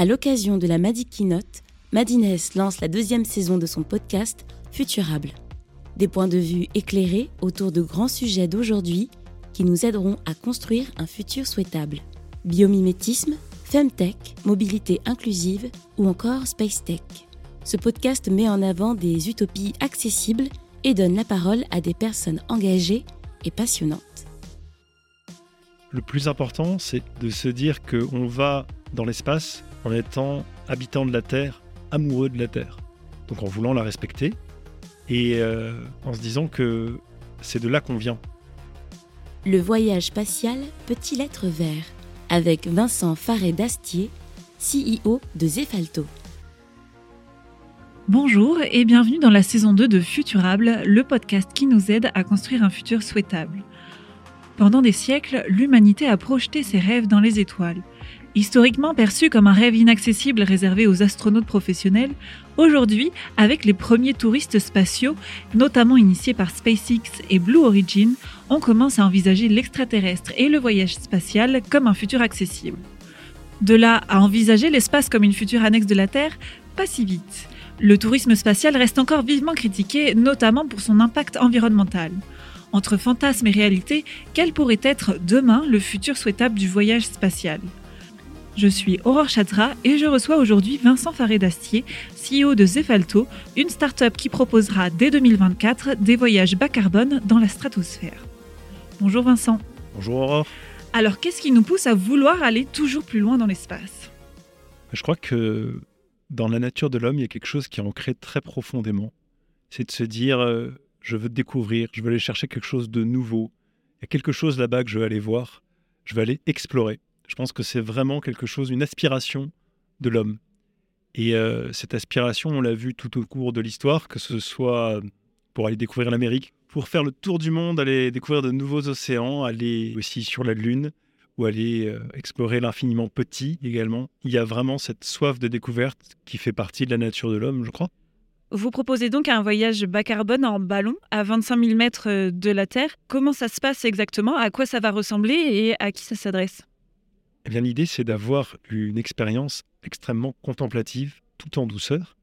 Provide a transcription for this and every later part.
À l'occasion de la Madi Keynote, Madines lance la deuxième saison de son podcast Futurable. Des points de vue éclairés autour de grands sujets d'aujourd'hui qui nous aideront à construire un futur souhaitable. Biomimétisme, Femtech, mobilité inclusive ou encore Space Tech. Ce podcast met en avant des utopies accessibles et donne la parole à des personnes engagées et passionnantes. Le plus important, c'est de se dire qu'on va dans l'espace en étant habitant de la Terre, amoureux de la Terre. Donc en voulant la respecter et euh, en se disant que c'est de là qu'on vient. Le voyage spatial peut-il être vert? Avec Vincent Faré-Dastier, CEO de Zefalto. Bonjour et bienvenue dans la saison 2 de Futurable, le podcast qui nous aide à construire un futur souhaitable. Pendant des siècles, l'humanité a projeté ses rêves dans les étoiles. Historiquement perçu comme un rêve inaccessible réservé aux astronautes professionnels, aujourd'hui, avec les premiers touristes spatiaux, notamment initiés par SpaceX et Blue Origin, on commence à envisager l'extraterrestre et le voyage spatial comme un futur accessible. De là à envisager l'espace comme une future annexe de la Terre, pas si vite. Le tourisme spatial reste encore vivement critiqué, notamment pour son impact environnemental. Entre fantasme et réalité, quel pourrait être demain le futur souhaitable du voyage spatial? Je suis Aurore Chatra et je reçois aujourd'hui Vincent Faré-Dastier, CEO de Zefalto, une start-up qui proposera dès 2024 des voyages bas carbone dans la stratosphère. Bonjour Vincent. Bonjour Aurore. Alors qu'est-ce qui nous pousse à vouloir aller toujours plus loin dans l'espace? Je crois que dans la nature de l'homme, il y a quelque chose qui est ancré très profondément. C'est de se dire, euh, je veux découvrir, je veux aller chercher quelque chose de nouveau. Il y a quelque chose là-bas que je veux aller voir, je veux aller explorer. Je pense que c'est vraiment quelque chose, une aspiration de l'homme. Et euh, cette aspiration, on l'a vu tout au cours de l'histoire, que ce soit pour aller découvrir l'Amérique, pour faire le tour du monde, aller découvrir de nouveaux océans, aller aussi sur la Lune, ou aller euh, explorer l'infiniment petit également. Il y a vraiment cette soif de découverte qui fait partie de la nature de l'homme, je crois. Vous proposez donc un voyage bas carbone en ballon à 25 000 mètres euh, de la Terre. Comment ça se passe exactement? À quoi ça va ressembler et à qui ça s'adresse? Eh bien, l'idée, c'est d'avoir une expérience extrêmement contemplative, tout en douceur.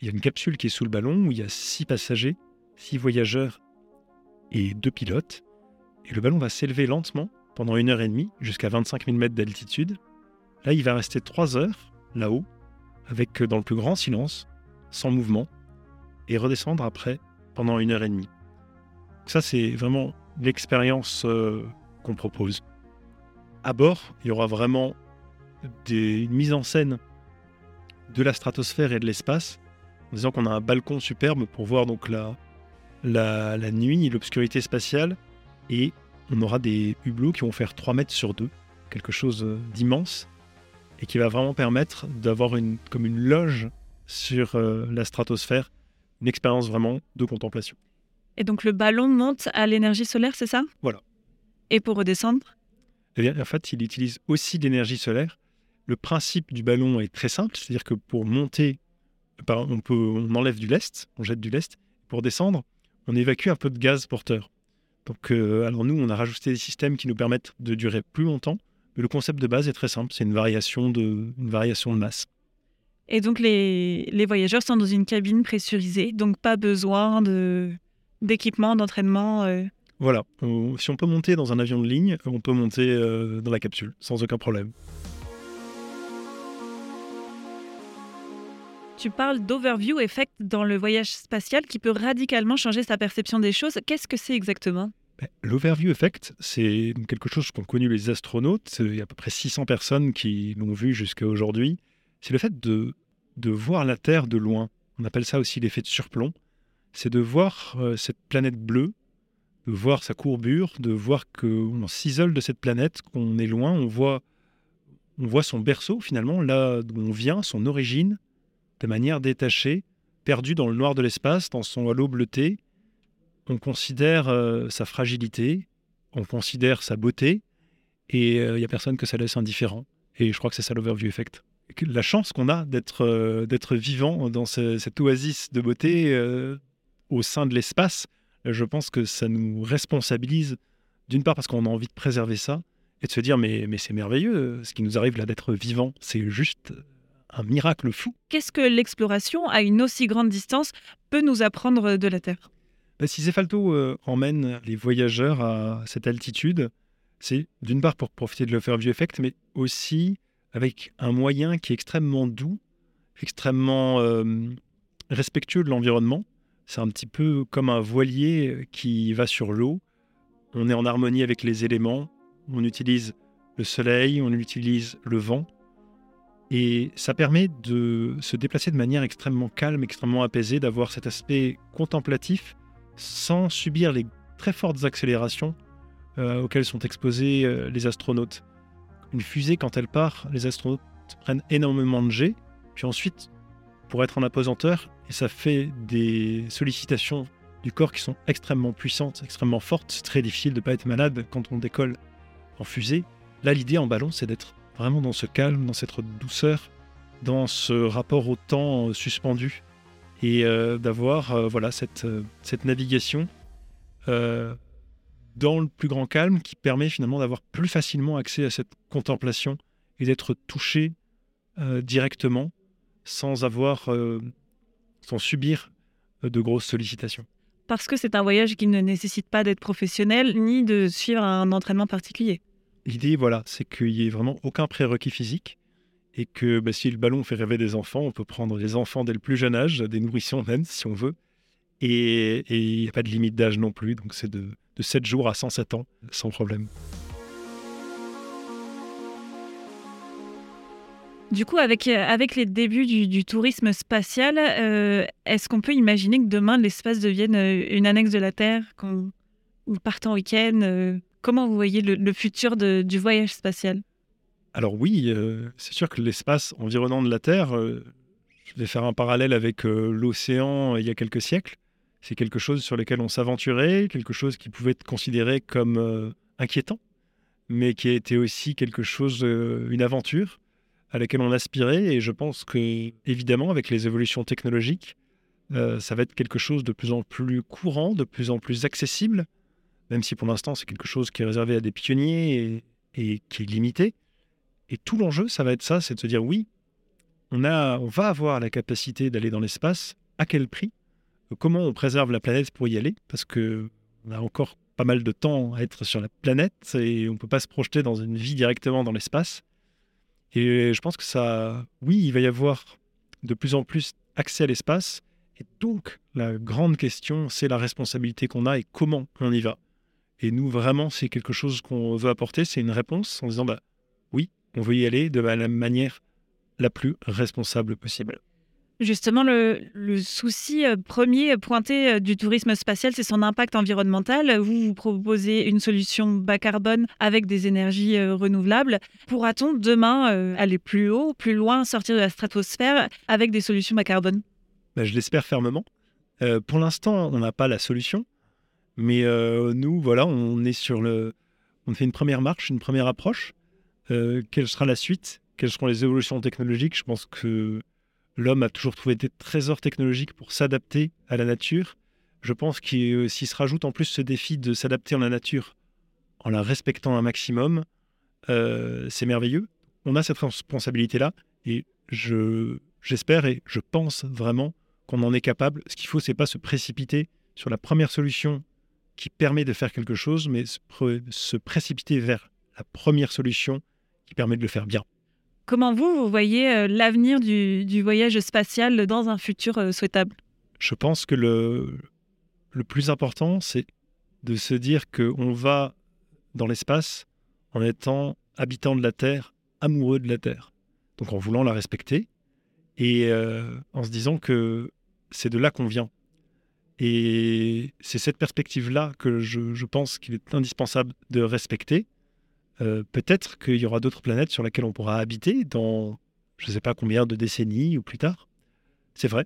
Il y a une capsule qui est sous le ballon où il y a six passagers, six voyageurs et deux pilotes. Et le ballon va s'élever lentement pendant une heure et demie jusqu'à 25 000 mètres d'altitude. Là, il va rester trois heures là-haut, avec dans le plus grand silence, sans mouvement, et redescendre après pendant une heure et demie. Ça, c'est vraiment l'expérience euh, qu'on propose à bord, il y aura vraiment des, une mise en scène de la stratosphère et de l'espace, en disant qu'on a un balcon superbe pour voir donc la, la, la nuit, l'obscurité spatiale, et on aura des hublots qui vont faire 3 mètres sur 2, quelque chose d'immense, et qui va vraiment permettre d'avoir une, comme une loge sur euh, la stratosphère, une expérience vraiment de contemplation. Et donc le ballon monte à l'énergie solaire, c'est ça? Voilà. Et pour redescendre? En fait, il utilise aussi l'énergie solaire. Le principe du ballon est très simple, c'est-à-dire que pour monter, on, enlève du lest, on jette du lest. Pour descendre, on évacue un peu de gaz porteur. Donc, euh, alors nous, on a rajouté des systèmes qui nous permettent de durer plus longtemps, mais le concept de base est très simple, c'est une variation de, une variation de masse. Et donc les, les, voyageurs sont dans une cabine pressurisée, donc pas besoin d'équipement, d'entraînement euh, voilà, si on peut monter dans un avion de ligne, on peut monter euh, dans la capsule, sans aucun problème. Tu parles d'overview effect dans le voyage spatial qui peut radicalement changer sa perception des choses. Qu'est-ce que c'est exactement? Ben, L'overview effect, c'est quelque chose qu'ont connu les astronautes. Il y a à peu près 600 personnes qui l'ont vu jusqu'à aujourd'hui. C'est le fait de, de voir la Terre de loin. On appelle ça aussi l'effet de surplomb. C'est de voir euh, cette planète bleue de voir sa courbure, de voir qu'on s'isole de cette planète, qu'on est loin, on voit, on voit son berceau finalement, là d'où on vient, son origine, de manière détachée, perdu dans le noir de l'espace, dans son halo bleuté. On considère euh, sa fragilité, on considère sa beauté, et il euh, n'y a personne que ça laisse indifférent. Et je crois que c'est ça l'overview effect. La chance qu'on a d'être euh, d'être vivant dans cette oasis de beauté au sein de l'espace, je pense que ça nous responsabilise, d'une part parce qu'on a envie de préserver ça, et de se dire mais, mais c'est merveilleux, ce qui nous arrive là d'être vivant, c'est juste un miracle fou. Qu'est-ce que l'exploration à une aussi grande distance peut nous apprendre de la Terre? Bah, Si Zefalto euh, emmène les voyageurs à cette altitude, c'est d'une part pour profiter de l'Overview Effect, mais aussi avec un moyen qui est extrêmement doux, extrêmement euh, respectueux de l'environnement. C'est un petit peu comme un voilier qui va sur l'eau. On est en harmonie avec les éléments. On utilise le soleil, on utilise le vent. Et ça permet de se déplacer de manière extrêmement calme, extrêmement apaisée, d'avoir cet aspect contemplatif sans subir les très fortes accélérations euh, auxquelles sont exposés euh, les astronautes. Une fusée, quand elle part, les astronautes prennent énormément de G, puis ensuite, pour être en apesanteur, et ça fait des sollicitations du corps qui sont extrêmement puissantes, extrêmement fortes. C'est très difficile de ne pas être malade quand on décolle en fusée. Là, l'idée en ballon, c'est d'être vraiment dans ce calme, dans cette douceur, dans ce rapport au temps euh, suspendu et euh, d'avoir euh, voilà cette, cette navigation dans le plus grand calme qui permet finalement d'avoir plus facilement accès à cette contemplation et d'être touché directement sans avoir sans subir de grosses sollicitations. Parce que c'est un voyage qui ne nécessite pas d'être professionnel ni de suivre un entraînement particulier. L'idée, voilà, c'est qu'il n'y ait vraiment aucun prérequis physique et que bah, si le ballon fait rêver des enfants, on peut prendre les enfants dès le plus jeune âge, des nourrissons même, si on veut. Et il n'y a pas de limite d'âge non plus, donc c'est de, 7 jours à 107 ans, sans problème. Du coup, avec, avec les débuts du, tourisme spatial, euh, est-ce qu'on peut imaginer que demain l'espace devienne euh, une annexe de la Terre, qu'on parte en week-end euh, Comment vous voyez le, futur du voyage spatial? Alors oui, euh, c'est sûr que l'espace environnant de la Terre, euh, je vais faire un parallèle avec euh, l'océan il y a quelques siècles. C'est quelque chose sur lequel on s'aventurait, quelque chose qui pouvait être considéré comme inquiétant, mais qui été aussi quelque chose, une aventure à laquelle on aspirait. Et je pense que, évidemment, avec les évolutions technologiques, ça va être quelque chose de plus en plus courant, de plus en plus accessible même si pour l'instant c'est quelque chose qui est réservé à des pionniers et, qui est limité. Et tout l'enjeu, ça va être ça, c'est de se dire oui, on, a, on va avoir la capacité d'aller dans l'espace, à quel prix? Comment on préserve la planète pour y aller? Parce que on a encore pas mal de temps à être sur la planète et on ne peut pas se projeter dans une vie directement dans l'espace. Et je pense que ça, oui, il va y avoir de plus en plus accès à l'espace. Et donc, la grande question, c'est la responsabilité qu'on a et comment on y va. Et nous, vraiment, c'est quelque chose qu'on veut apporter, c'est une réponse en disant, bah, oui, on veut y aller de la manière la plus responsable possible. Justement, le, souci euh, premier pointé euh, du tourisme spatial, c'est son impact environnemental. Vous, vous proposez une solution bas carbone avec des énergies euh, renouvelables. Pourra-t-on demain aller plus haut, plus loin, sortir de la stratosphère avec des solutions bas carbone? Bah, Je l'espère fermement. pour l'instant, on n'a pas la solution. Mais euh, nous, voilà, on est sur le. On fait une première marche, une première approche. Euh, quelle sera la suite? Quelles seront les évolutions technologiques? Je pense que l'homme a toujours trouvé des trésors technologiques pour s'adapter à la nature. Je pense qu'il s'il se rajoute en plus ce défi de s'adapter à la nature en la respectant un maximum, euh, c'est merveilleux. On a cette responsabilité-là et je, j'espère et je pense vraiment qu'on en est capable. Ce qu'il faut, c'est pas se précipiter sur la première solution qui permet de faire quelque chose, mais se, précipiter vers la première solution qui permet de le faire bien. Comment vous, vous voyez euh, l'avenir du, voyage spatial dans un futur euh, souhaitable? Je pense que le, le plus important, c'est de se dire qu'on va dans l'espace en étant habitant de la Terre, amoureux de la Terre. Donc en voulant la respecter et euh, en se disant que c'est de là qu'on vient. Et c'est cette perspective-là que je, pense qu'il est indispensable de respecter. Euh, peut-être qu'il y aura d'autres planètes sur lesquelles on pourra habiter dans je ne sais pas combien de décennies ou plus tard. C'est vrai.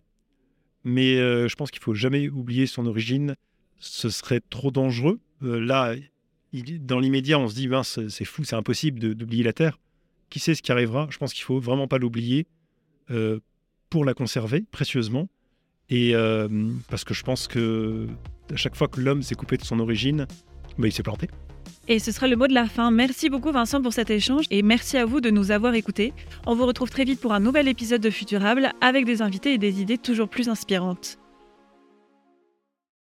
Mais euh, je pense qu'il faut jamais oublier son origine. Ce serait trop dangereux. Euh, là, dans l'immédiat, on se dit, c'est fou, c'est impossible d'oublier la Terre. Qui sait ce qui arrivera? Je pense qu'il faut vraiment pas l'oublier pour la conserver précieusement et parce que je pense que à chaque fois que l'homme s'est coupé de son origine, bah, il s'est planté. Et ce sera le mot de la fin. Merci beaucoup Vincent pour cet échange et merci à vous de nous avoir écoutés. On vous retrouve très vite pour un nouvel épisode de Futurable avec des invités et des idées toujours plus inspirantes.